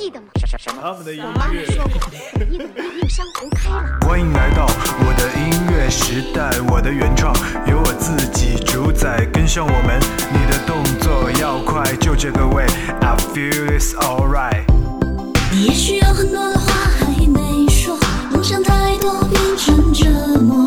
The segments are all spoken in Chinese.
记得吗？他们的音妈妈乐。说过，你努力令山红开了。欢迎来到我的音乐时代，我的原创由我自己主宰，跟上我们，你的动作要快，就这个味，I feel it's alright。你也许有很多的话还没说，梦想太多变成折磨，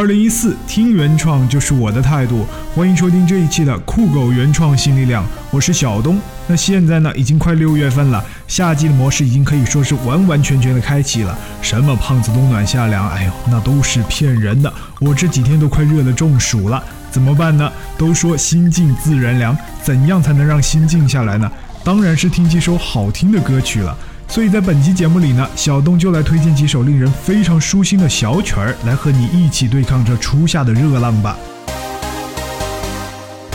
二零一四，听原创就是我的态度。欢迎收听这一期的酷狗原创新力量，我是小东。那现在呢，已经快六月份了，夏季的模式已经可以说是完完全全的开启了。什么胖子冬暖夏凉，哎呦，那都是骗人的。我这几天都快热得中暑了，怎么办呢？都说心静自然凉，怎样才能让心静下来呢？当然是听几首好听的歌曲了。所以在本期节目里呢，小东就来推荐几首令人非常舒心的小曲儿，来和你一起对抗这初夏的热浪吧。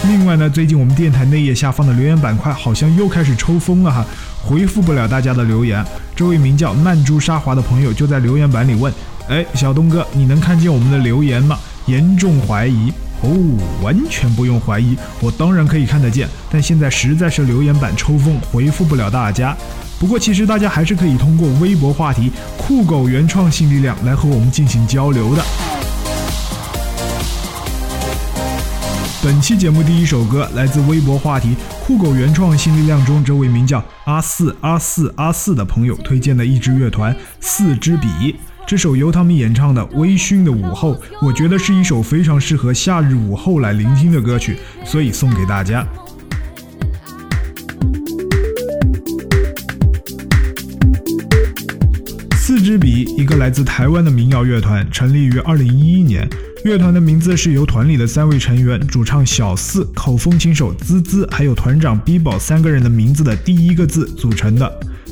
另外呢，最近我们电台内页下方的留言板块好像又开始抽风了哈，回复不了大家的留言。这位名叫曼珠沙华的朋友就在留言板里问：“哎，小东哥，你能看见我们的留言吗？”严重怀疑哦，完全不用怀疑，我当然可以看得见，但现在实在是留言板抽风，回复不了大家。不过，其实大家还是可以通过微博话题“酷狗原创新力量”来和我们进行交流的。本期节目第一首歌来自微博话题“酷狗原创新力量”中这位名叫阿四阿四阿四的朋友推荐的一支乐团四支笔。这首由他们演唱的《微醺的午后》，我觉得是一首非常适合夏日午后来聆听的歌曲，所以送给大家。四支笔，一个来自台湾的民谣乐团，成立于二零一一年。乐团的名字是由团里的三位成员，主唱小四、口风琴手滋滋，还有团长 B 宝三个人的名字的第一个字组成的。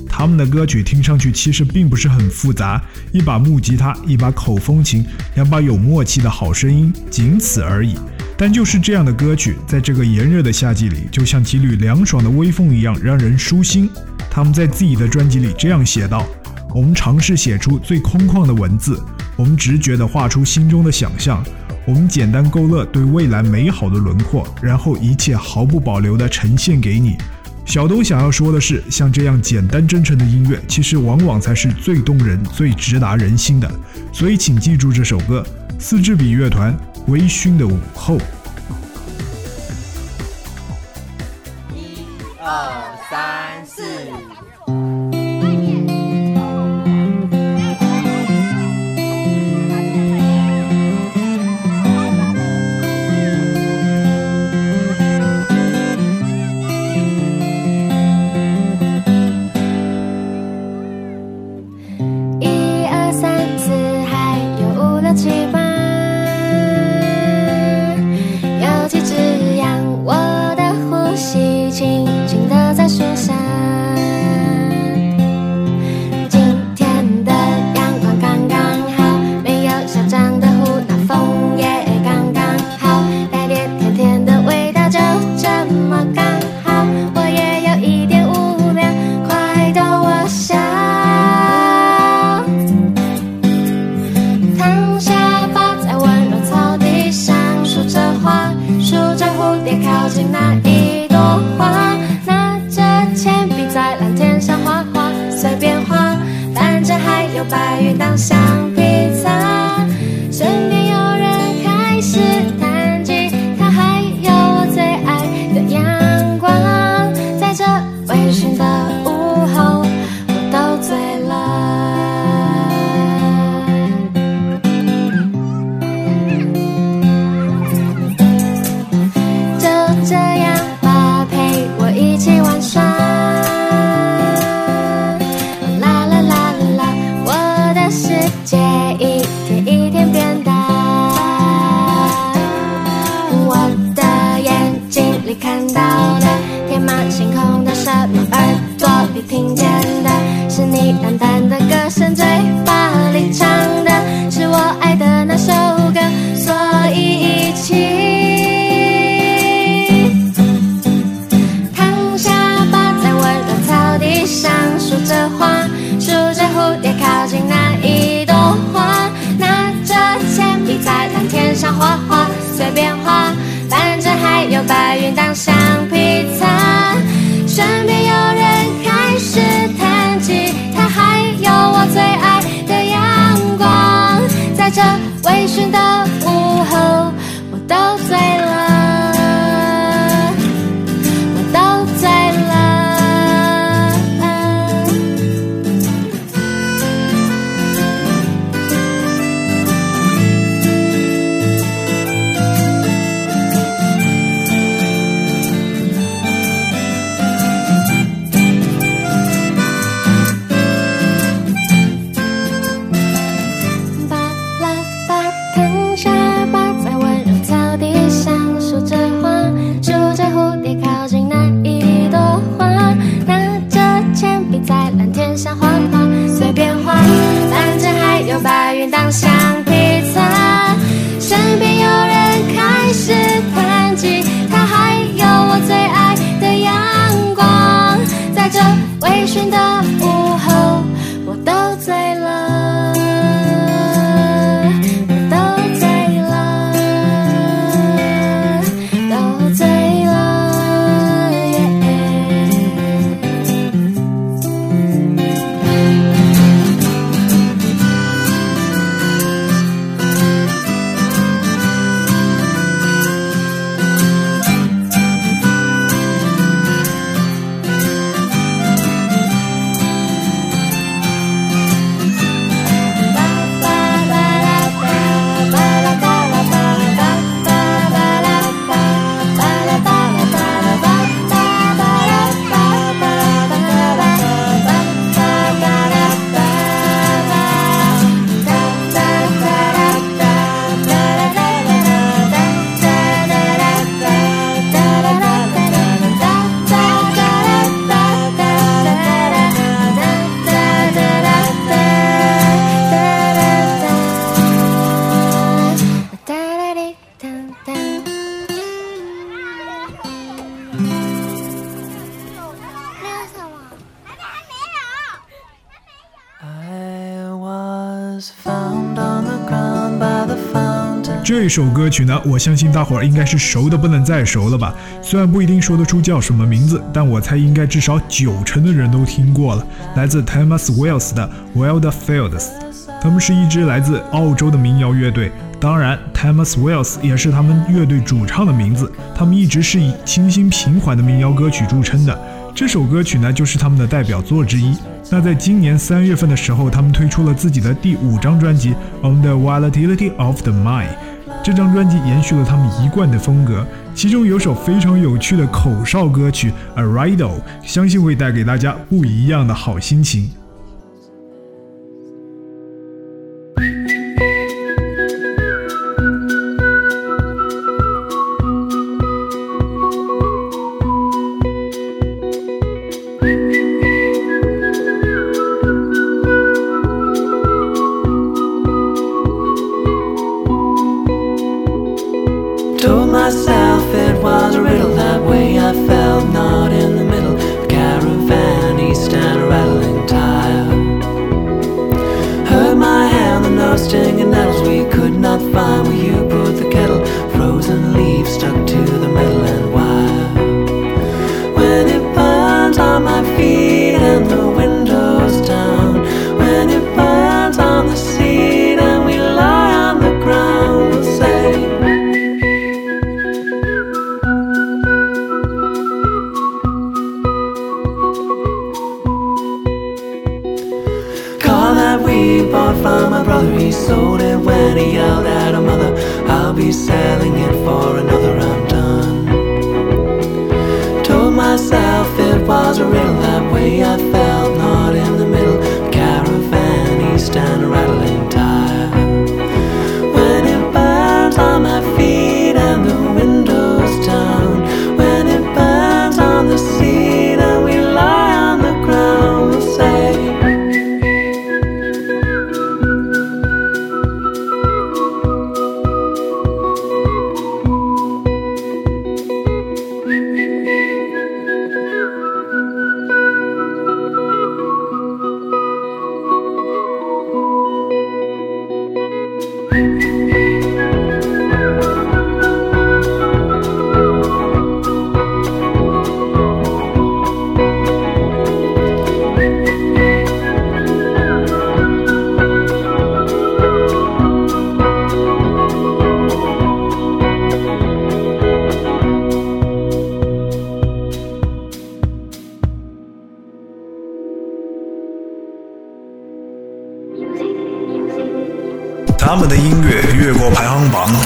他们的歌曲听上去其实并不是很复杂，一把木吉他，一把口风琴，两把有默契的好声音，仅此而已。但就是这样的歌曲，在这个炎热的夏季里，就像几缕凉爽的微风一样，让人舒心。他们在自己的专辑里这样写道。我们尝试写出最空旷的文字，我们直觉地画出心中的想象，我们简单勾勒对未来美好的轮廓，然后一切毫不保留地呈现给你。小东想要说的是，像这样简单真诚的音乐，其实往往才是最动人、最直达人心的。所以，请记住这首歌——四支笔乐团《微醺的午后》。一二三四。着花，数着蝴蝶靠近那一朵花，拿着铅笔在蓝天上画画，随便画，反正还有白云当橡皮擦。身边有人开始弹吉他，还有我最爱的阳光，在这微醺的这首歌曲呢，我相信大伙儿应该是熟的不能再熟了吧？虽然不一定说得出叫什么名字，但我猜应该至少九成的人都听过了。来自 Thomas Wells 的 Wildfields，他们是一支来自澳洲的民谣乐队。当然，Thomas Wells 也是他们乐队主唱的名字。他们一直是以清新平缓的民谣歌曲著称的。这首歌曲呢，就是他们的代表作之一。那在今年三月份的时候，他们推出了自己的第五张专辑《On the Volatility of the Mind》。这张专辑延续了他们一贯的风格，其中有首非常有趣的口哨歌曲《A Riddle》，相信会带给大家不一样的好心情。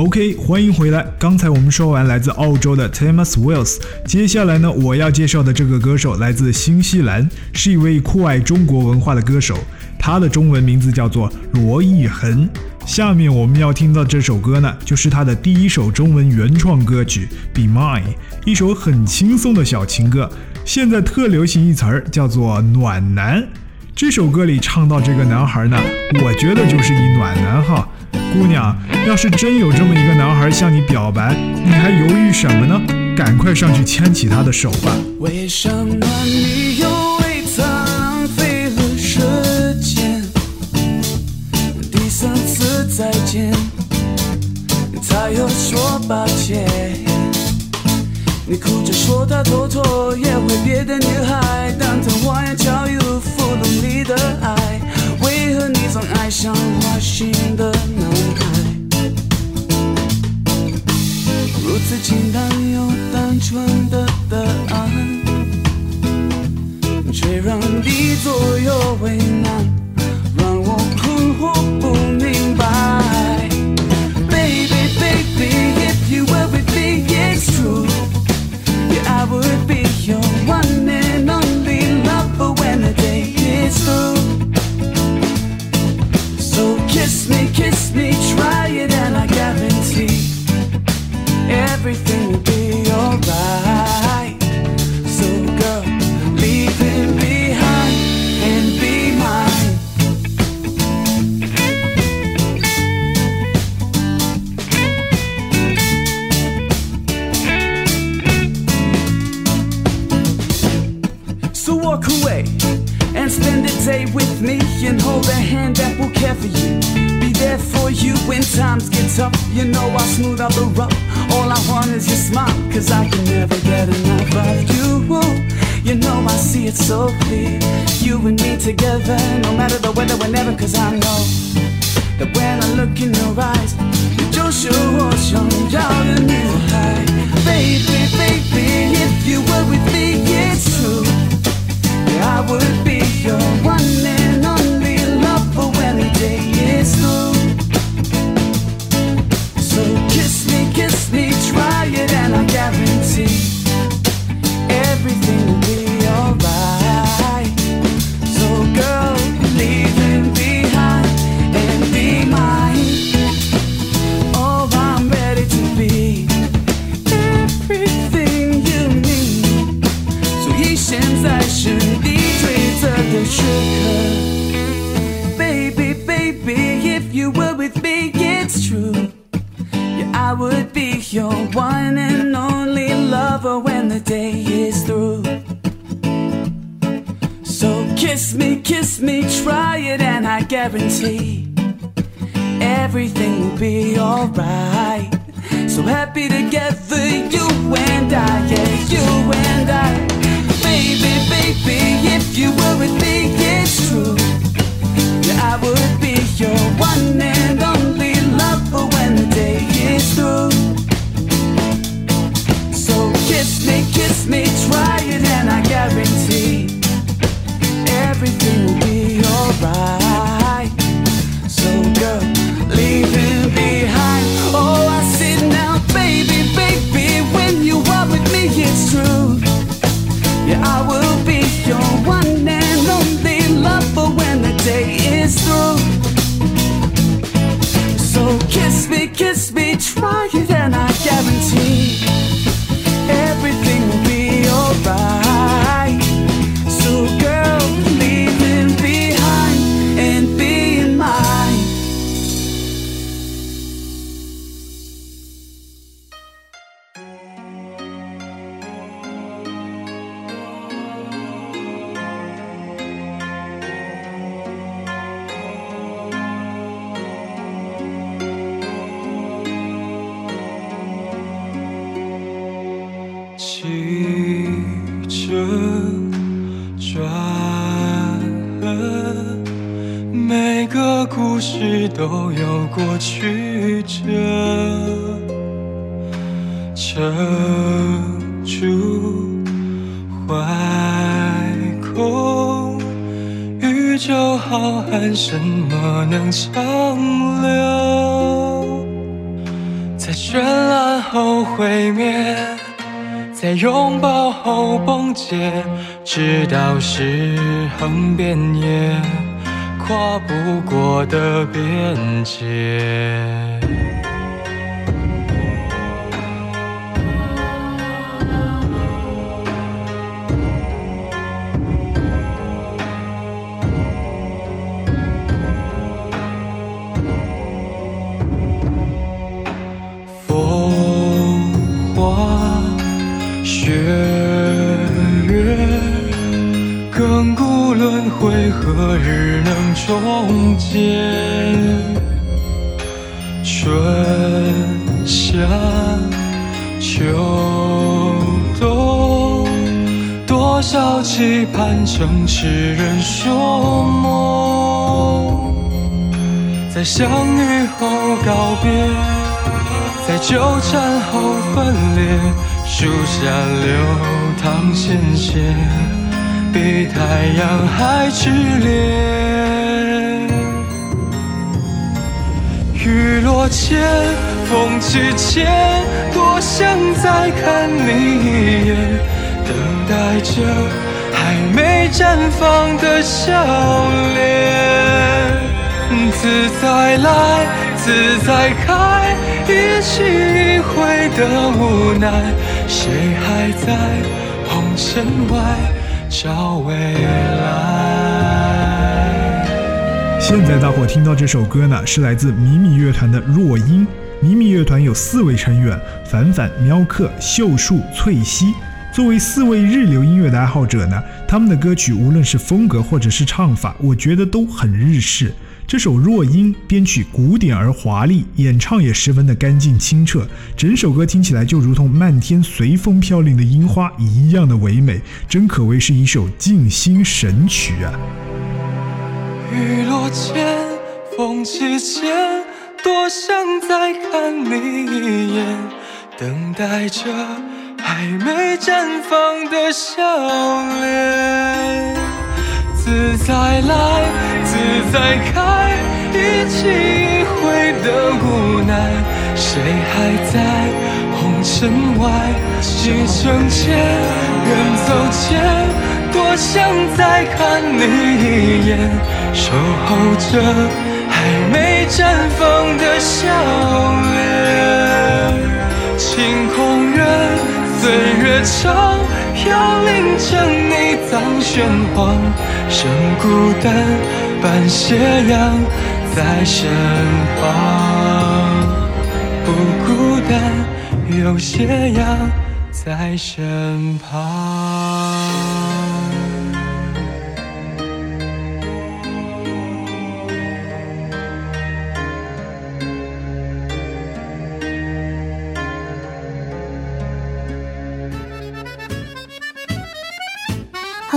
OK，欢迎回来。刚才我们说完来自澳洲的 Thomas Wells，接下来呢，我要介绍的这个歌手来自新西兰，是一位酷爱中国文化的歌手，他的中文名字叫做罗艺恒。下面我们要听到这首歌呢，就是他的第一首中文原创歌曲《Be Mine》，一首很轻松的小情歌。现在特流行一词儿叫做“暖男”。这首歌里唱到这个男孩呢，我觉得就是一暖男哈。姑娘，要是真有这么一个男孩向你表白，你还犹豫什么呢？赶快上去牵起他的手吧。为什么你又为他浪费了时间？第三次再见，才又说抱歉。你哭着说他偷偷约会别的女孩，但他花言巧语俘虏你的爱，你总爱上花心的男孩？如此简单又单纯的答案，却让你左右为难，and hold a hand that will care for you. Be there for you when times get tough. You know I'll smooth out the rough. All I want is your smile, cause I can never get enough of you. You know I see it so clear. You and me together, no matter the weather, whenever, cause I know that when I look in your eyes, you just sure shine out in high. Baby, baby, if you were with me, it's true. I would be your one. 轮转每个故事都有过曲折撑住怀空宇宙浩瀚什么能长留在绚烂后毁灭在拥抱后崩解，直到尸横遍野。跨不过的边界。何日能终结？春夏秋冬，多少期盼，成痴人说梦，在相遇后告别。在纠缠后分裂，树下流淌鲜血，比太阳还炽烈。雨落前，风起前，多想再看你一眼，等待着还没绽放的笑脸。自在来，自在开，一去一回的无奈，谁还在红尘外找未来？现在大伙听到这首歌呢，是来自迷你乐团的《若音》。迷你乐团有四位成员：凡凡、喵克、秀树、翠西。作为四位日流音乐的爱好者呢，他们的歌曲无论是风格或者是唱法，我觉得都很日式。这首《若音》编曲古典而华丽，演唱也十分的干净清澈，整首歌听起来就如同漫天随风飘零的樱花一样的唯美，真可谓是一首静心神曲啊！雨落前，风起前，多想再看你一眼，等待着还没绽放的笑脸。自在来，自在开，一起一回的无奈，谁还在红尘外？启程前，远走前，多想再看你一眼，守候着还没绽放的笑脸。晴空远，岁月长，飘零成你葬玄黄。剩孤单伴斜阳在身旁，不孤单有斜阳在身旁。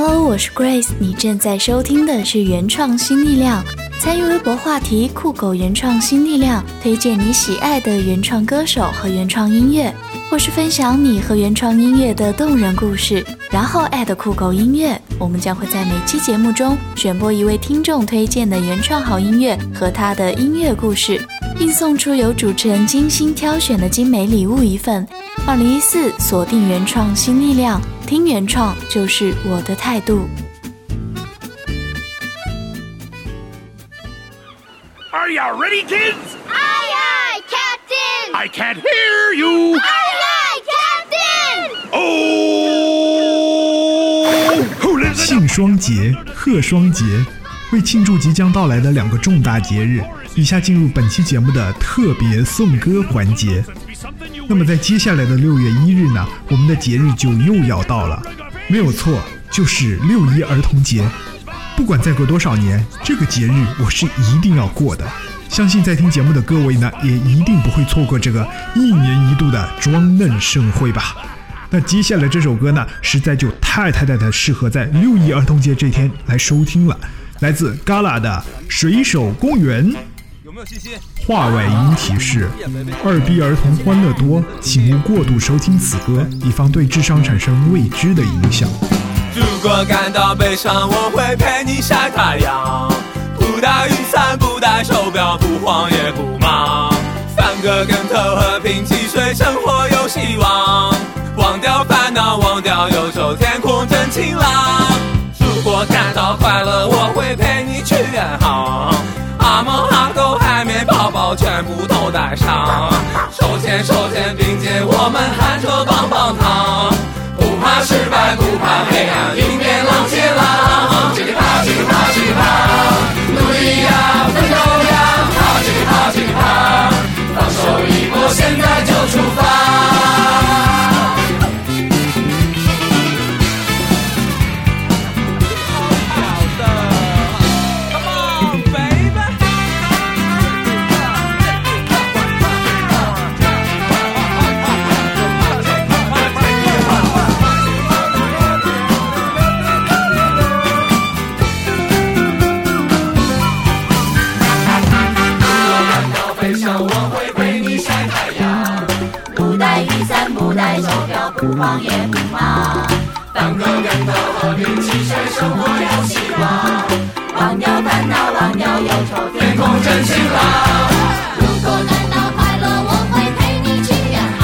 Hello，我是 Grace，你正在收听的是原创新力量。参与微博话题“酷狗原创新力量”，推荐你喜爱的原创歌手和原创音乐，或是分享你和原创音乐的动人故事，然后艾特酷狗音乐，我们将会在每期节目中选播一位听众推荐的原创好音乐和他的音乐故事，并送出由主持人精心挑选的精美礼物一份。二零一四，锁定原创新力量，听原创就是我的态度。Are you ready, kids? Aye, aye, Captain! I can't hear you. Aye, aye, Captain! Oh! Who lives in 庆双节、贺双节，为庆祝即将到来的两个重大节日，以下进入本期节目的特别颂歌环节。那么在接下来的六月一日呢，我们的节日就又要到了，没有错，就是六一儿童节。不管再过多少年，这个节日我是一定要过的。相信在听节目的各位呢，也一定不会错过这个一年一度的装嫩盛会吧。那接下来这首歌呢，实在就太太太太适合在六一儿童节这天来收听了。来自 Gala 的《水手公园》。有没有信心？话外音提示：二逼儿童欢乐多，请勿过度收听此歌，以防对智商产生未知的影响。如果感到悲伤，我会陪你晒太阳，不带雨伞，不带手表，不慌也不忙，翻个跟头，和平汽水，生活有希望，忘掉烦恼，忘掉忧愁，天空真晴朗。如果感到快乐，我会陪你去全部都带上，手牵手肩并肩，我们喊着棒棒糖。不怕失败，不怕黑暗，迎面浪接浪，叽里啪叽里啪叽里啪，努力呀，奋斗呀，啪叽里啪叽里啪，放手一搏，现在就出发。不慌也不忙。翻个跟头，和平汽水，生活有希望。忘掉烦恼，忘掉忧愁，天空真晴朗。如果感到快乐，我会陪你去远航。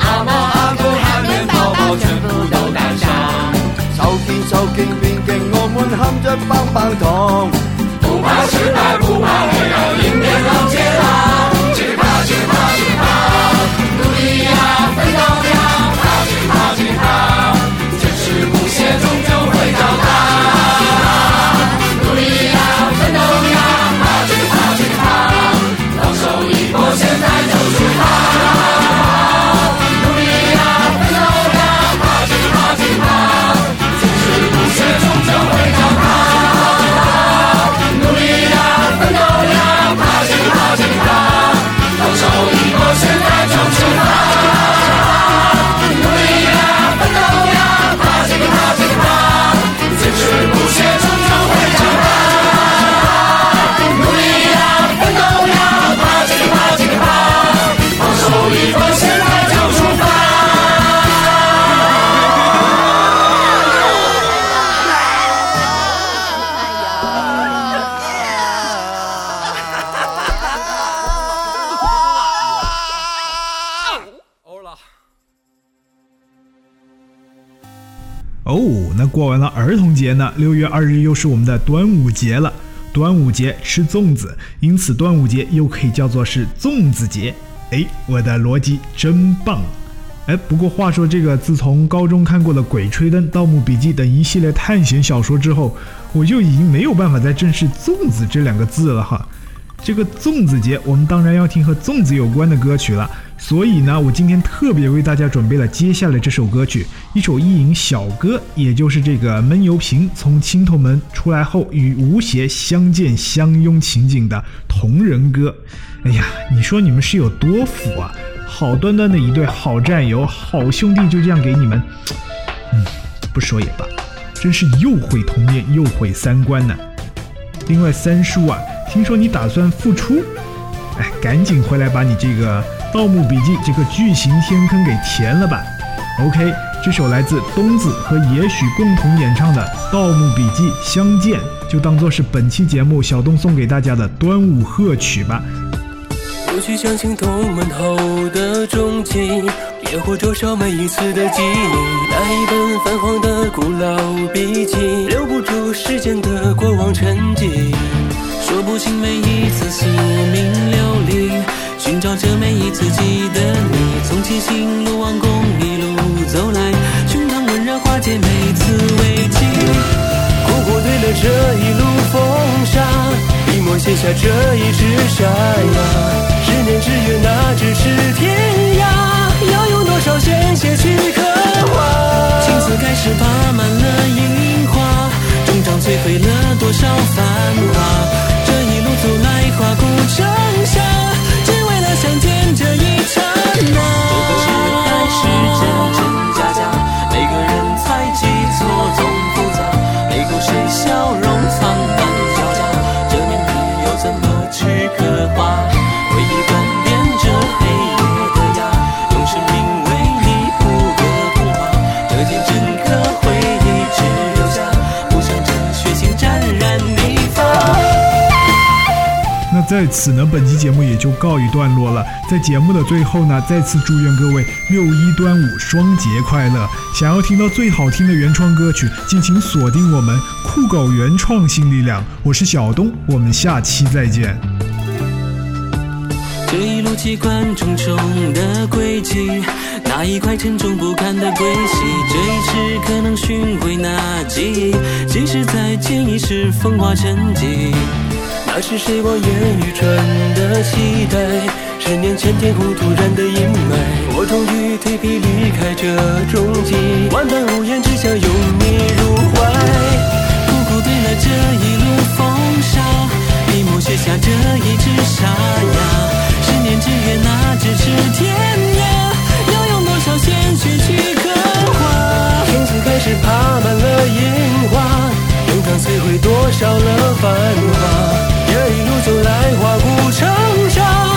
阿猫阿狗海绵宝宝全部都带上。手牽手肩並肩，我們喊着棒棒糖。不怕失敗，不怕黑暗，迎面浪接浪，哦，那过完了儿童节呢，六月二日又是我们的端午节了。端午节吃粽子，因此端午节又可以叫做是粽子节。哎，我的逻辑真棒！哎，不过话说这个，自从高中看过了《鬼吹灯》《盗墓笔记》等一系列探险小说之后，我就已经没有办法再正视“粽子”这两个字了哈。这个粽子节，我们当然要听和粽子有关的歌曲了。所以呢，我今天特别为大家准备了接下来这首歌曲，一首意淫小歌，也就是这个闷油瓶从青头门出来后与吴邪相见相拥情景的同人歌。哎呀，你说你们是有多腐啊？好端端的一对好战友、好兄弟就这样给你们，嗯，不说也罢，真是又毁童年又毁三观呢。另外，三叔啊，听说你打算复出，哎，赶紧回来把你这个《盗墓笔记》这个巨型天坑给填了吧。OK，这首来自东子和也许共同演唱的《盗墓笔记》相见，就当做是本期节目小东送给大家的端午贺曲吧。不去相信同门后的踪迹，也或灼烧每一次的记忆。那一本泛黄的古老笔记，留不住时间的过往沉寂。说不清每一次似明流离，寻找着每一次记得你。从七星路王宫一路走来，胸膛温热化解每次危机。苦苦对了这一路风沙，笔墨写下这一纸沙哑。十年之约，那只是天涯，要用多少鲜血去刻画？青丝开始爬满了樱花，终章摧毁了多少繁华？这，在此呢，本期节目也就告一段落了。在节目的最后呢，再次祝愿各位六一端午双节快乐！想要听到最好听的原创歌曲，敬请锁定我们酷狗原创新力量。我是小东，我们下期再见。这一路机关重重的轨迹，那一块沉重不堪的归西，这一世可能寻回那记忆，即使再见已是风华沉寂。那是谁望眼欲穿的期待？十年前天空突然的阴霾，我终于蜕皮离开这终极，万般无言，只想拥你入怀。苦苦对了这一路风沙，笔墨写下这一纸沙哑。十年之约，那咫尺天涯，要用多少鲜血去刻画？从此开始爬满了烟花，能摧毁多少的繁华？这一路走来，花骨成沙。